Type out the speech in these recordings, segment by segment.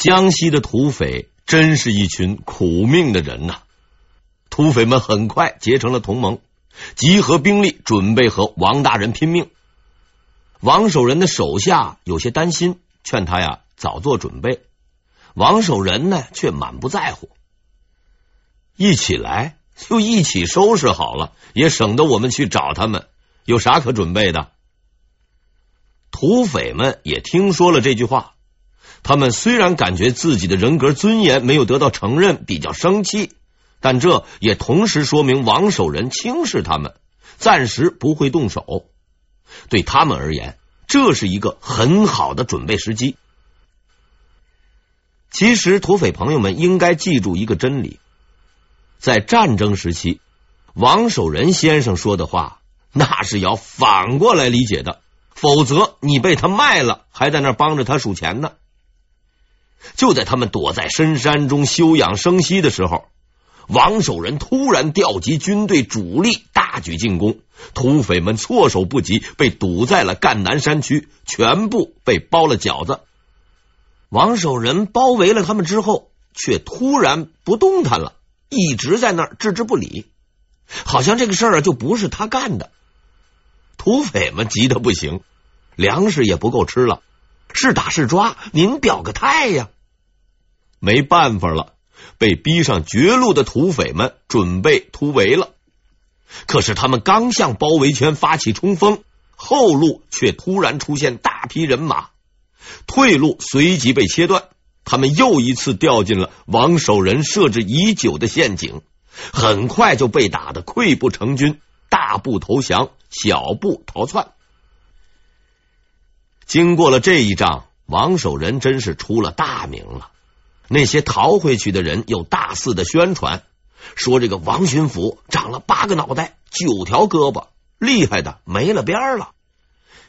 江西的土匪真是一群苦命的人呐！土匪们很快结成了同盟，集合兵力，准备和王大人拼命。王守仁的手下有些担心，劝他呀早做准备。王守仁呢却满不在乎，一起来就一起收拾好了，也省得我们去找他们。有啥可准备的？土匪们也听说了这句话，他们虽然感觉自己的人格尊严没有得到承认，比较生气，但这也同时说明王守仁轻视他们，暂时不会动手。对他们而言，这是一个很好的准备时机。其实，土匪朋友们应该记住一个真理：在战争时期，王守仁先生说的话。那是要反过来理解的，否则你被他卖了，还在那帮着他数钱呢。就在他们躲在深山中休养生息的时候，王守仁突然调集军队主力，大举进攻，土匪们措手不及，被堵在了赣南山区，全部被包了饺子。王守仁包围了他们之后，却突然不动弹了，一直在那儿置之不理，好像这个事儿就不是他干的。土匪们急得不行，粮食也不够吃了，是打是抓，您表个态呀！没办法了，被逼上绝路的土匪们准备突围了。可是他们刚向包围圈发起冲锋，后路却突然出现大批人马，退路随即被切断，他们又一次掉进了王守仁设置已久的陷阱，很快就被打得溃不成军。大步投降，小步逃窜。经过了这一仗，王守仁真是出了大名了。那些逃回去的人又大肆的宣传，说这个王巡抚长了八个脑袋，九条胳膊，厉害的没了边了。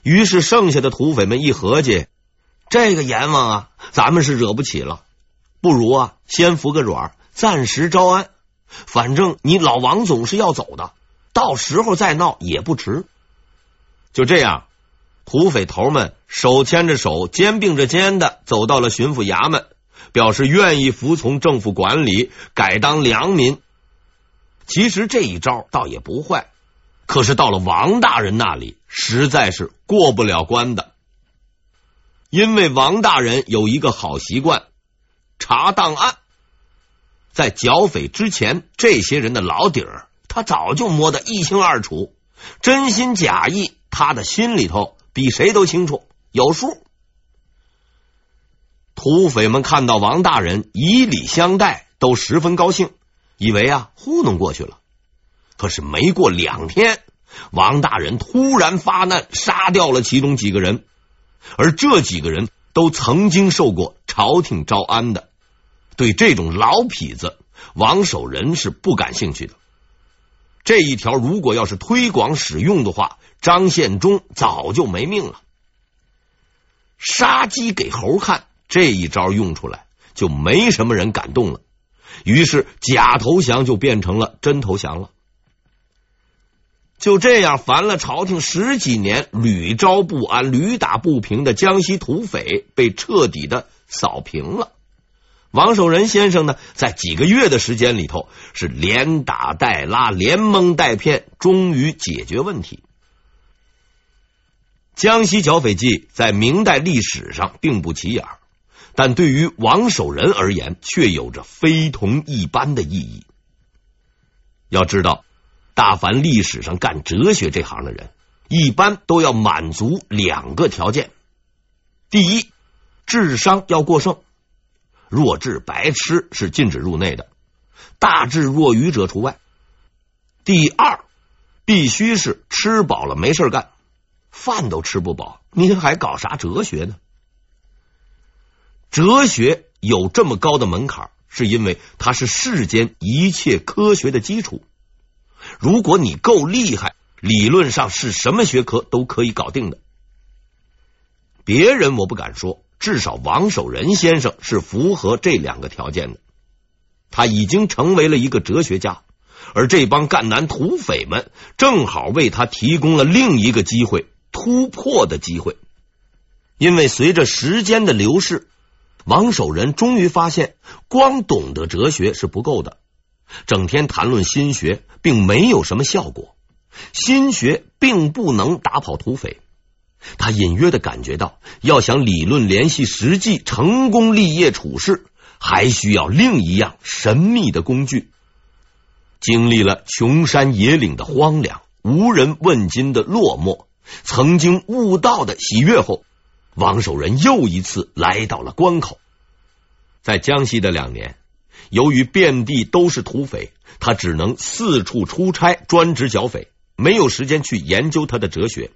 于是剩下的土匪们一合计，这个阎王啊，咱们是惹不起了，不如啊，先服个软，暂时招安。反正你老王总是要走的。到时候再闹也不迟。就这样，土匪头们手牵着手，肩并着肩的走到了巡抚衙门，表示愿意服从政府管理，改当良民。其实这一招倒也不坏，可是到了王大人那里，实在是过不了关的。因为王大人有一个好习惯，查档案，在剿匪之前，这些人的老底儿。他早就摸得一清二楚，真心假意，他的心里头比谁都清楚，有数。土匪们看到王大人以礼相待，都十分高兴，以为啊糊弄过去了。可是没过两天，王大人突然发难，杀掉了其中几个人，而这几个人都曾经受过朝廷招安的。对这种老痞子，王守仁是不感兴趣的。这一条如果要是推广使用的话，张献忠早就没命了。杀鸡给猴看，这一招用出来，就没什么人敢动了。于是假投降就变成了真投降了。就这样，烦了朝廷十几年，屡招不安、屡打不平的江西土匪，被彻底的扫平了。王守仁先生呢，在几个月的时间里头，是连打带拉，连蒙带骗，终于解决问题。江西剿匪记在明代历史上并不起眼，但对于王守仁而言，却有着非同一般的意义。要知道，大凡历史上干哲学这行的人，一般都要满足两个条件：第一，智商要过剩。弱智白痴是禁止入内的，大智若愚者除外。第二，必须是吃饱了没事干，饭都吃不饱，你还搞啥哲学呢？哲学有这么高的门槛，是因为它是世间一切科学的基础。如果你够厉害，理论上是什么学科都可以搞定的。别人我不敢说。至少王守仁先生是符合这两个条件的，他已经成为了一个哲学家，而这帮赣南土匪们正好为他提供了另一个机会，突破的机会。因为随着时间的流逝，王守仁终于发现，光懂得哲学是不够的，整天谈论心学，并没有什么效果。心学并不能打跑土匪。他隐约的感觉到，要想理论联系实际，成功立业处事，还需要另一样神秘的工具。经历了穷山野岭的荒凉，无人问津的落寞，曾经悟道的喜悦后，王守仁又一次来到了关口。在江西的两年，由于遍地都是土匪，他只能四处出差，专职剿匪，没有时间去研究他的哲学。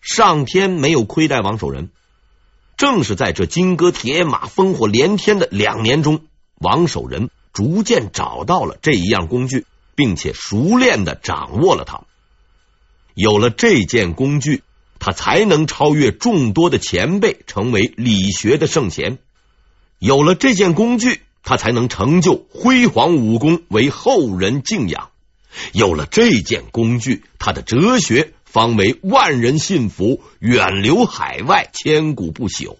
上天没有亏待王守仁，正是在这金戈铁马、烽火连天的两年中，王守仁逐渐找到了这一样工具，并且熟练的掌握了它。有了这件工具，他才能超越众多的前辈，成为理学的圣贤。有了这件工具，他才能成就辉煌武功，为后人敬仰。有了这件工具，他的哲学方为万人信服，远流海外，千古不朽。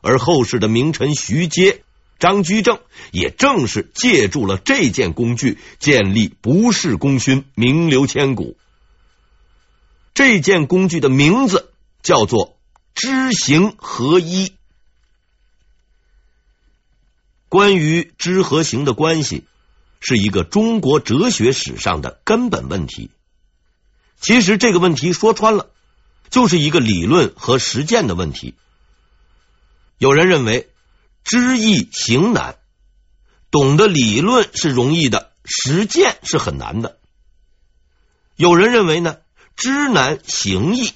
而后世的名臣徐阶、张居正，也正是借助了这件工具，建立不世功勋，名留千古。这件工具的名字叫做知行合一。关于知和行的关系，是一个中国哲学史上的根本问题。其实这个问题说穿了，就是一个理论和实践的问题。有人认为知易行难，懂得理论是容易的，实践是很难的。有人认为呢，知难行易，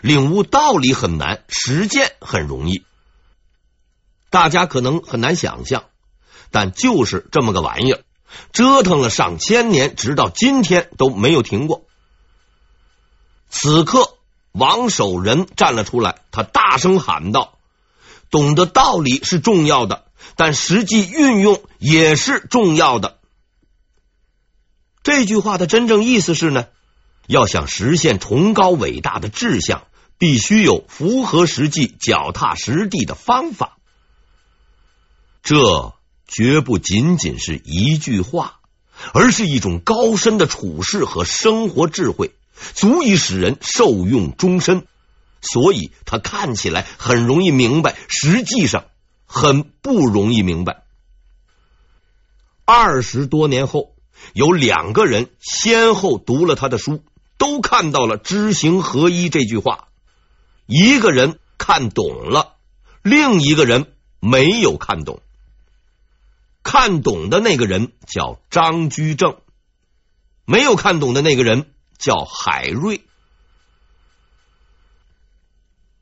领悟道理很难，实践很容易。大家可能很难想象，但就是这么个玩意儿，折腾了上千年，直到今天都没有停过。此刻，王守仁站了出来，他大声喊道：“懂得道理是重要的，但实际运用也是重要的。”这句话的真正意思是呢，要想实现崇高伟大的志向，必须有符合实际、脚踏实地的方法。这绝不仅仅是一句话，而是一种高深的处世和生活智慧，足以使人受用终身。所以，他看起来很容易明白，实际上很不容易明白。二十多年后，有两个人先后读了他的书，都看到了“知行合一”这句话。一个人看懂了，另一个人没有看懂。看懂的那个人叫张居正，没有看懂的那个人叫海瑞。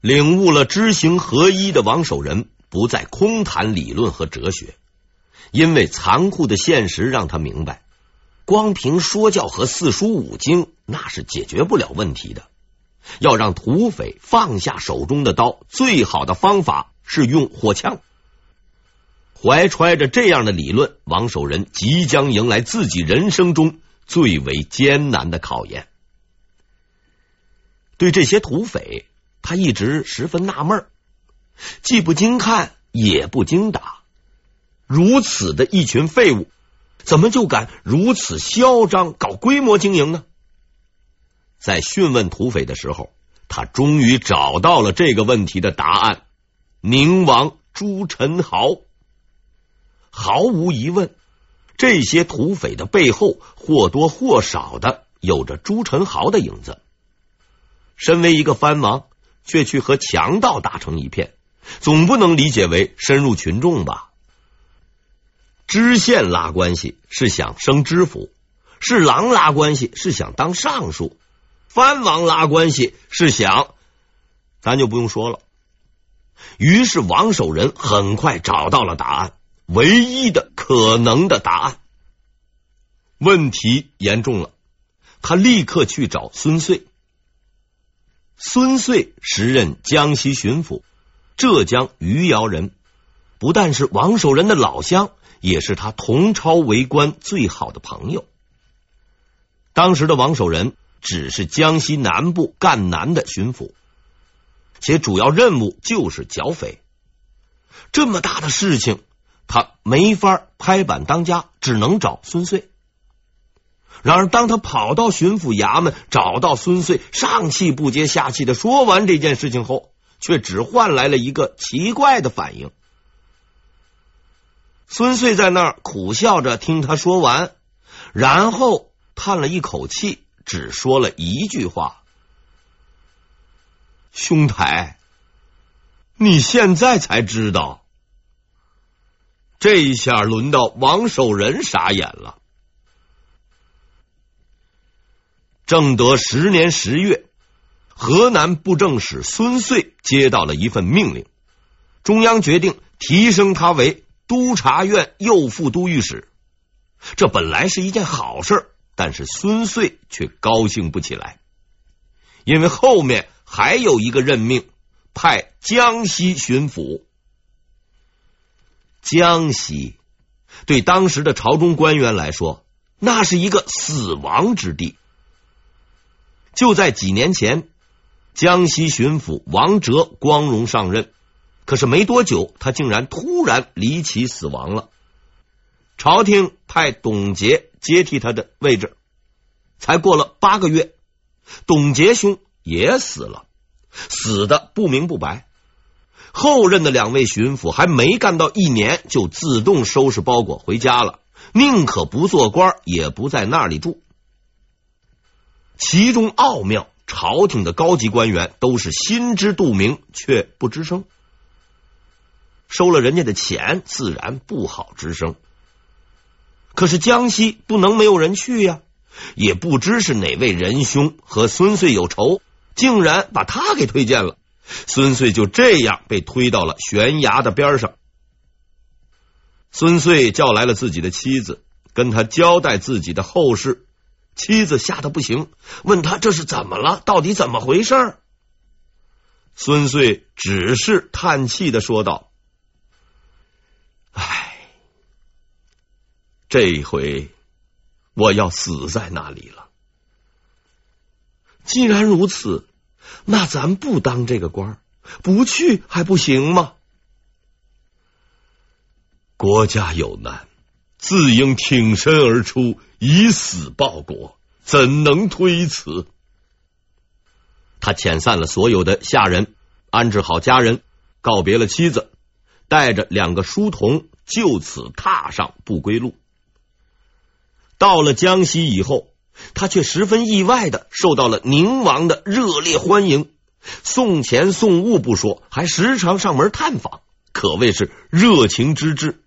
领悟了知行合一的王守仁不再空谈理论和哲学，因为残酷的现实让他明白，光凭说教和四书五经那是解决不了问题的。要让土匪放下手中的刀，最好的方法是用火枪。怀揣着这样的理论，王守仁即将迎来自己人生中最为艰难的考验。对这些土匪，他一直十分纳闷，既不经看，也不经打，如此的一群废物，怎么就敢如此嚣张搞规模经营呢？在讯问土匪的时候，他终于找到了这个问题的答案：宁王朱宸濠。毫无疑问，这些土匪的背后或多或少的有着朱宸濠的影子。身为一个藩王，却去和强盗打成一片，总不能理解为深入群众吧？知县拉关系是想升知府，是郎拉关系是想当尚书，藩王拉关系是想，咱就不用说了。于是王守仁很快找到了答案。唯一的可能的答案，问题严重了。他立刻去找孙遂。孙遂时任江西巡抚，浙江余姚人，不但是王守仁的老乡，也是他同朝为官最好的朋友。当时的王守仁只是江西南部赣南的巡抚，且主要任务就是剿匪，这么大的事情，他没法拍板当家，只能找孙穗。然而，当他跑到巡抚衙门，找到孙穗，上气不接下气的说完这件事情后，却只换来了一个奇怪的反应。孙穗在那儿苦笑着听他说完，然后叹了一口气，只说了一句话：“兄台，你现在才知道。”这一下轮到王守仁傻眼了。正德十年十月，河南布政使孙穗接到了一份命令，中央决定提升他为督察院右副都御史。这本来是一件好事，但是孙穗却高兴不起来，因为后面还有一个任命，派江西巡抚。江西对当时的朝中官员来说，那是一个死亡之地。就在几年前，江西巡抚王哲光荣上任，可是没多久，他竟然突然离奇死亡了。朝廷派董洁接替他的位置，才过了八个月，董杰兄也死了，死的不明不白。后任的两位巡抚还没干到一年，就自动收拾包裹回家了，宁可不做官，也不在那里住。其中奥妙，朝廷的高级官员都是心知肚明，却不吱声。收了人家的钱，自然不好吱声。可是江西不能没有人去呀，也不知是哪位仁兄和孙穗有仇，竟然把他给推荐了。孙穗就这样被推到了悬崖的边上。孙穗叫来了自己的妻子，跟他交代自己的后事。妻子吓得不行，问他这是怎么了？到底怎么回事？孙穗只是叹气的说道：“这一回我要死在那里了。既然如此。”那咱不当这个官，不去还不行吗？国家有难，自应挺身而出，以死报国，怎能推辞？他遣散了所有的下人，安置好家人，告别了妻子，带着两个书童，就此踏上不归路。到了江西以后。他却十分意外的受到了宁王的热烈欢迎，送钱送物不说，还时常上门探访，可谓是热情之至。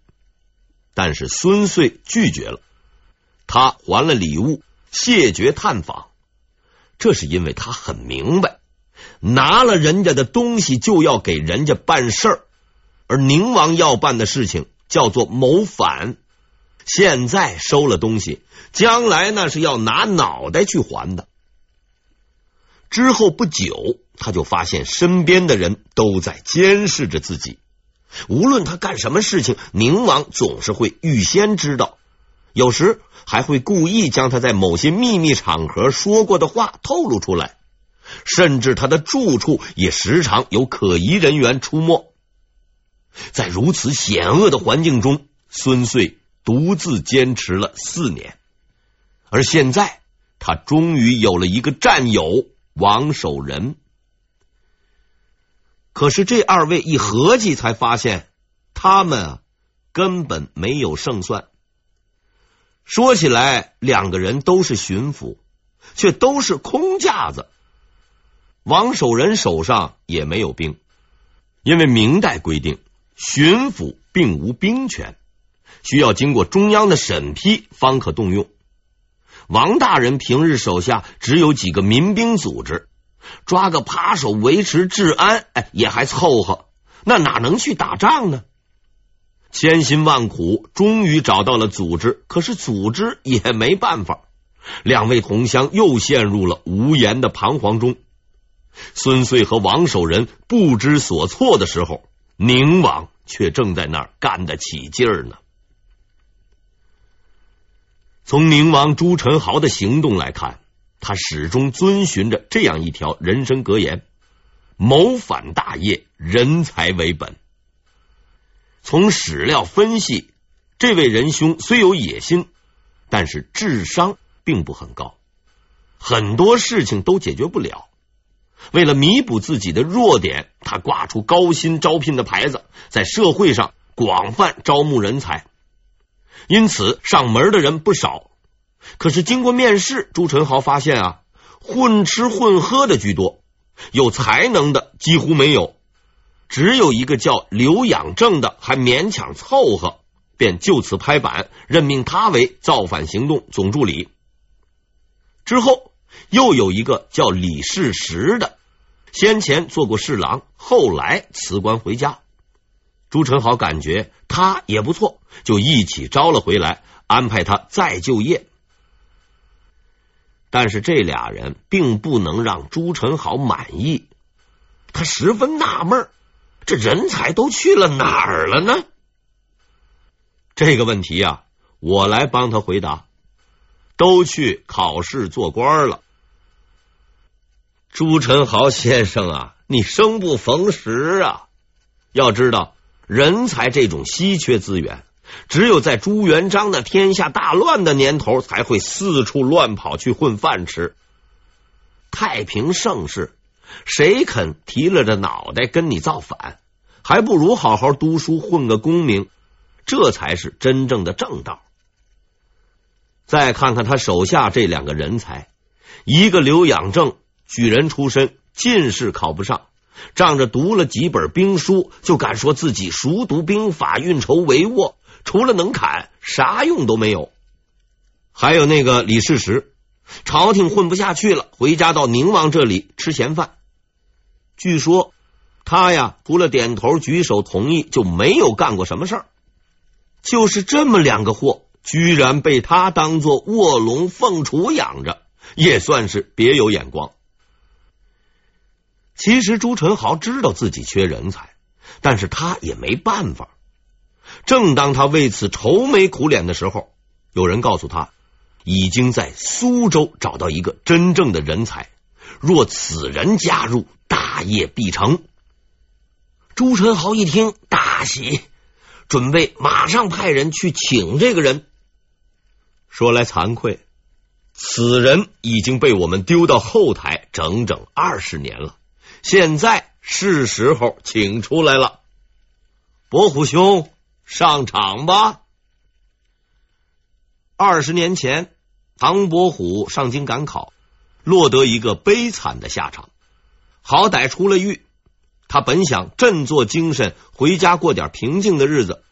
但是孙穗拒绝了，他还了礼物，谢绝探访。这是因为他很明白，拿了人家的东西就要给人家办事儿，而宁王要办的事情叫做谋反。现在收了东西，将来那是要拿脑袋去还的。之后不久，他就发现身边的人都在监视着自己，无论他干什么事情，宁王总是会预先知道，有时还会故意将他在某些秘密场合说过的话透露出来，甚至他的住处也时常有可疑人员出没。在如此险恶的环境中，孙穗。独自坚持了四年，而现在他终于有了一个战友王守仁。可是这二位一合计，才发现他们啊根本没有胜算。说起来，两个人都是巡抚，却都是空架子。王守仁手上也没有兵，因为明代规定，巡抚并无兵权。需要经过中央的审批方可动用。王大人平日手下只有几个民兵组织，抓个扒手维持治安，哎，也还凑合。那哪能去打仗呢？千辛万苦，终于找到了组织，可是组织也没办法。两位同乡又陷入了无言的彷徨中。孙穗和王守仁不知所措的时候，宁王却正在那儿干得起劲儿呢。从宁王朱宸濠的行动来看，他始终遵循着这样一条人生格言：谋反大业，人才为本。从史料分析，这位仁兄虽有野心，但是智商并不很高，很多事情都解决不了。为了弥补自己的弱点，他挂出高薪招聘的牌子，在社会上广泛招募人才，因此上门的人不少。可是经过面试，朱宸濠发现啊，混吃混喝的居多，有才能的几乎没有，只有一个叫刘养正的还勉强凑合，便就此拍板，任命他为造反行动总助理。之后又有一个叫李世石的。先前做过侍郎，后来辞官回家。朱宸豪感觉他也不错，就一起招了回来，安排他再就业。但是这俩人并不能让朱宸豪满意，他十分纳闷，这人才都去了哪儿了呢？这个问题呀，我来帮他回答，都去考试做官了。朱宸豪先生啊，你生不逢时啊！要知道，人才这种稀缺资源，只有在朱元璋的天下大乱的年头才会四处乱跑去混饭吃。太平盛世，谁肯提了着脑袋跟你造反？还不如好好读书，混个功名，这才是真正的正道。再看看他手下这两个人才，一个刘养正。举人出身，进士考不上，仗着读了几本兵书，就敢说自己熟读兵法、运筹帷幄，除了能砍，啥用都没有。还有那个李世石，朝廷混不下去了，回家到宁王这里吃闲饭。据说他呀，除了点头举手同意，就没有干过什么事儿。就是这么两个货，居然被他当做卧龙凤雏养着，也算是别有眼光。其实朱宸豪知道自己缺人才，但是他也没办法。正当他为此愁眉苦脸的时候，有人告诉他，已经在苏州找到一个真正的人才，若此人加入，大业必成。朱宸豪一听大喜，准备马上派人去请这个人。说来惭愧，此人已经被我们丢到后台整整二十年了。现在是时候请出来了，伯虎兄上场吧。二十年前，唐伯虎上京赶考，落得一个悲惨的下场。好歹出了狱，他本想振作精神回家过点平静的日子，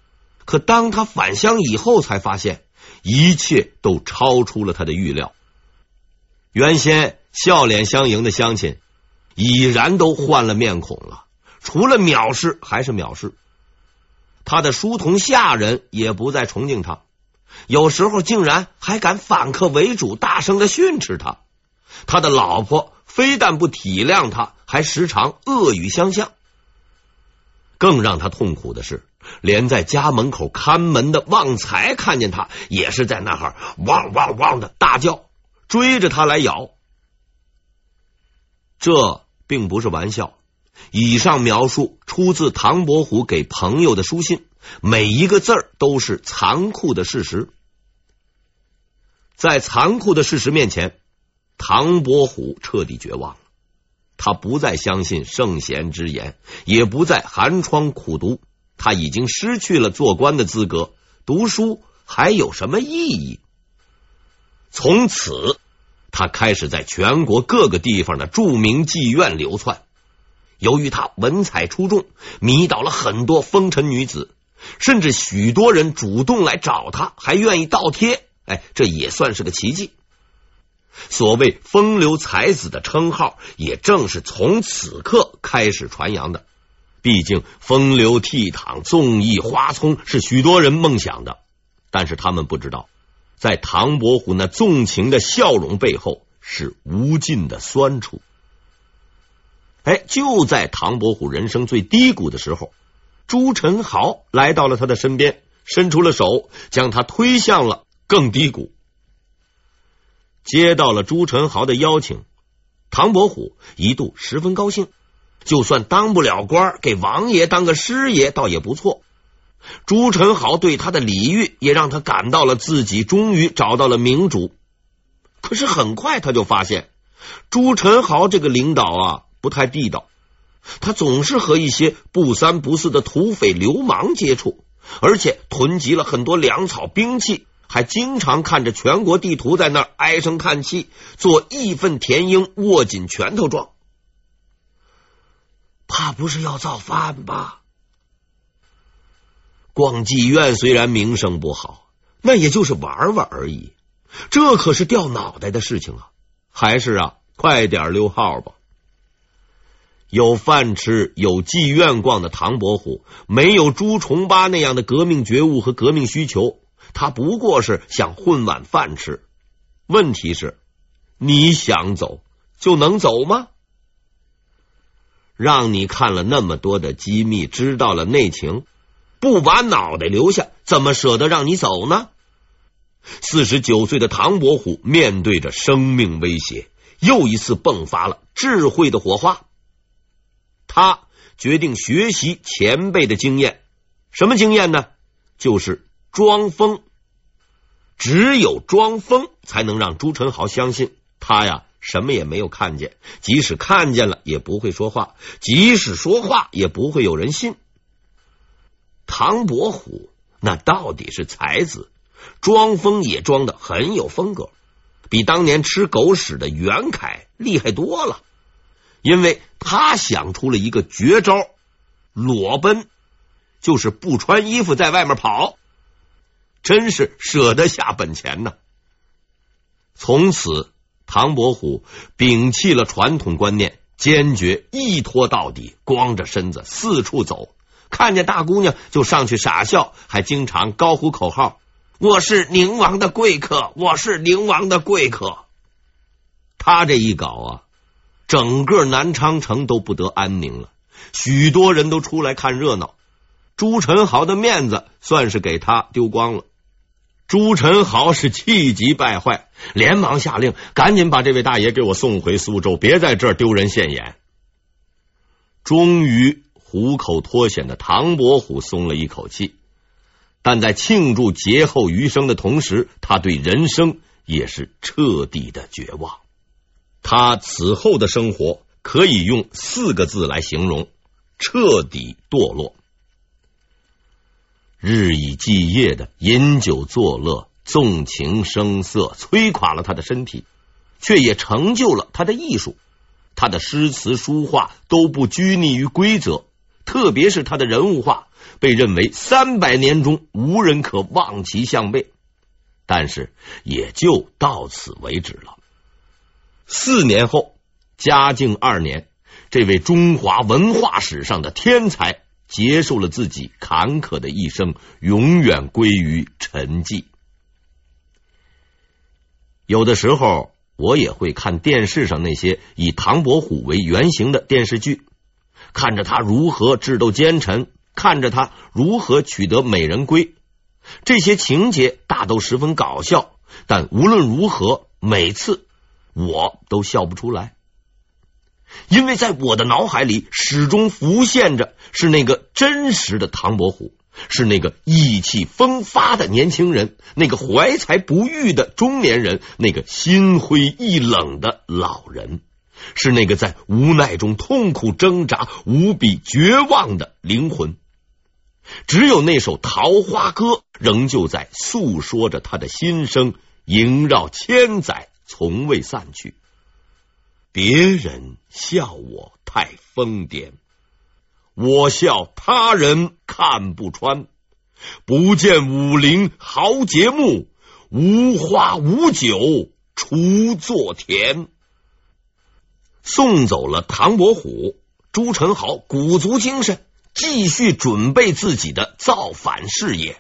可当他返乡以后，才发现一切都超出了他的预料。原先笑脸相迎的乡亲。已然都换了面孔了，除了藐视还是藐视。他的书童下人也不再崇敬他，有时候竟然还敢反客为主，大声的训斥他。他的老婆非但不体谅他，还时常恶语相向。更让他痛苦的是，连在家门口看门的旺财看见他，也是在那儿汪汪汪的大叫，追着他来咬。这。并不是玩笑，以上描述出自唐伯虎给朋友的书信，每一个字儿都是残酷的事实。在残酷的事实面前，唐伯虎彻底绝望了。他不再相信圣贤之言，也不再寒窗苦读，他已经失去了做官的资格。读书还有什么意义？从此。他开始在全国各个地方的著名妓院流窜。由于他文采出众，迷倒了很多风尘女子，甚至许多人主动来找他，还愿意倒贴。哎，这也算是个奇迹。所谓“风流才子”的称号，也正是从此刻开始传扬的。毕竟，风流倜傥、纵意花葱是许多人梦想的，但是他们不知道。在唐伯虎那纵情的笑容背后，是无尽的酸楚。哎，就在唐伯虎人生最低谷的时候，朱宸豪来到了他的身边，伸出了手，将他推向了更低谷。接到了朱宸豪的邀请，唐伯虎一度十分高兴，就算当不了官，给王爷当个师爷倒也不错。朱宸濠对他的礼遇，也让他感到了自己终于找到了明主。可是很快他就发现，朱宸濠这个领导啊不太地道，他总是和一些不三不四的土匪流氓接触，而且囤积了很多粮草兵器，还经常看着全国地图在那儿唉声叹气，做义愤填膺、握紧拳头状。怕不是要造反吧？逛妓院虽然名声不好，那也就是玩玩而已。这可是掉脑袋的事情啊！还是啊，快点溜号吧。有饭吃、有妓院逛的唐伯虎，没有朱重八那样的革命觉悟和革命需求，他不过是想混碗饭吃。问题是，你想走就能走吗？让你看了那么多的机密，知道了内情。不把脑袋留下，怎么舍得让你走呢？四十九岁的唐伯虎面对着生命威胁，又一次迸发了智慧的火花。他决定学习前辈的经验，什么经验呢？就是装疯。只有装疯，才能让朱宸濠相信他呀，什么也没有看见。即使看见了，也不会说话；即使说话，也不会有人信。唐伯虎那到底是才子，装疯也装得很有风格，比当年吃狗屎的袁凯厉害多了。因为他想出了一个绝招，裸奔，就是不穿衣服在外面跑，真是舍得下本钱呐。从此，唐伯虎摒弃了传统观念，坚决一拖到底，光着身子四处走。看见大姑娘就上去傻笑，还经常高呼口号：“我是宁王的贵客，我是宁王的贵客。”他这一搞啊，整个南昌城都不得安宁了，许多人都出来看热闹。朱宸濠的面子算是给他丢光了。朱宸濠是气急败坏，连忙下令：“赶紧把这位大爷给我送回苏州，别在这儿丢人现眼。”终于。虎口脱险的唐伯虎松了一口气，但在庆祝劫后余生的同时，他对人生也是彻底的绝望。他此后的生活可以用四个字来形容：彻底堕落。日以继夜的饮酒作乐、纵情声色，摧垮了他的身体，却也成就了他的艺术。他的诗词书画都不拘泥于规则。特别是他的人物画，被认为三百年中无人可望其项背，但是也就到此为止了。四年后，嘉靖二年，这位中华文化史上的天才结束了自己坎坷的一生，永远归于沉寂。有的时候，我也会看电视上那些以唐伯虎为原型的电视剧。看着他如何智斗奸臣，看着他如何取得美人归，这些情节大都十分搞笑。但无论如何，每次我都笑不出来，因为在我的脑海里始终浮现着是那个真实的唐伯虎，是那个意气风发的年轻人，那个怀才不遇的中年人，那个心灰意冷的老人。是那个在无奈中痛苦挣扎、无比绝望的灵魂。只有那首《桃花歌》仍旧在诉说着他的心声，萦绕千载，从未散去。别人笑我太疯癫，我笑他人看不穿。不见武陵豪杰墓，无花无酒锄作田。送走了唐伯虎，朱宸濠鼓足精神，继续准备自己的造反事业。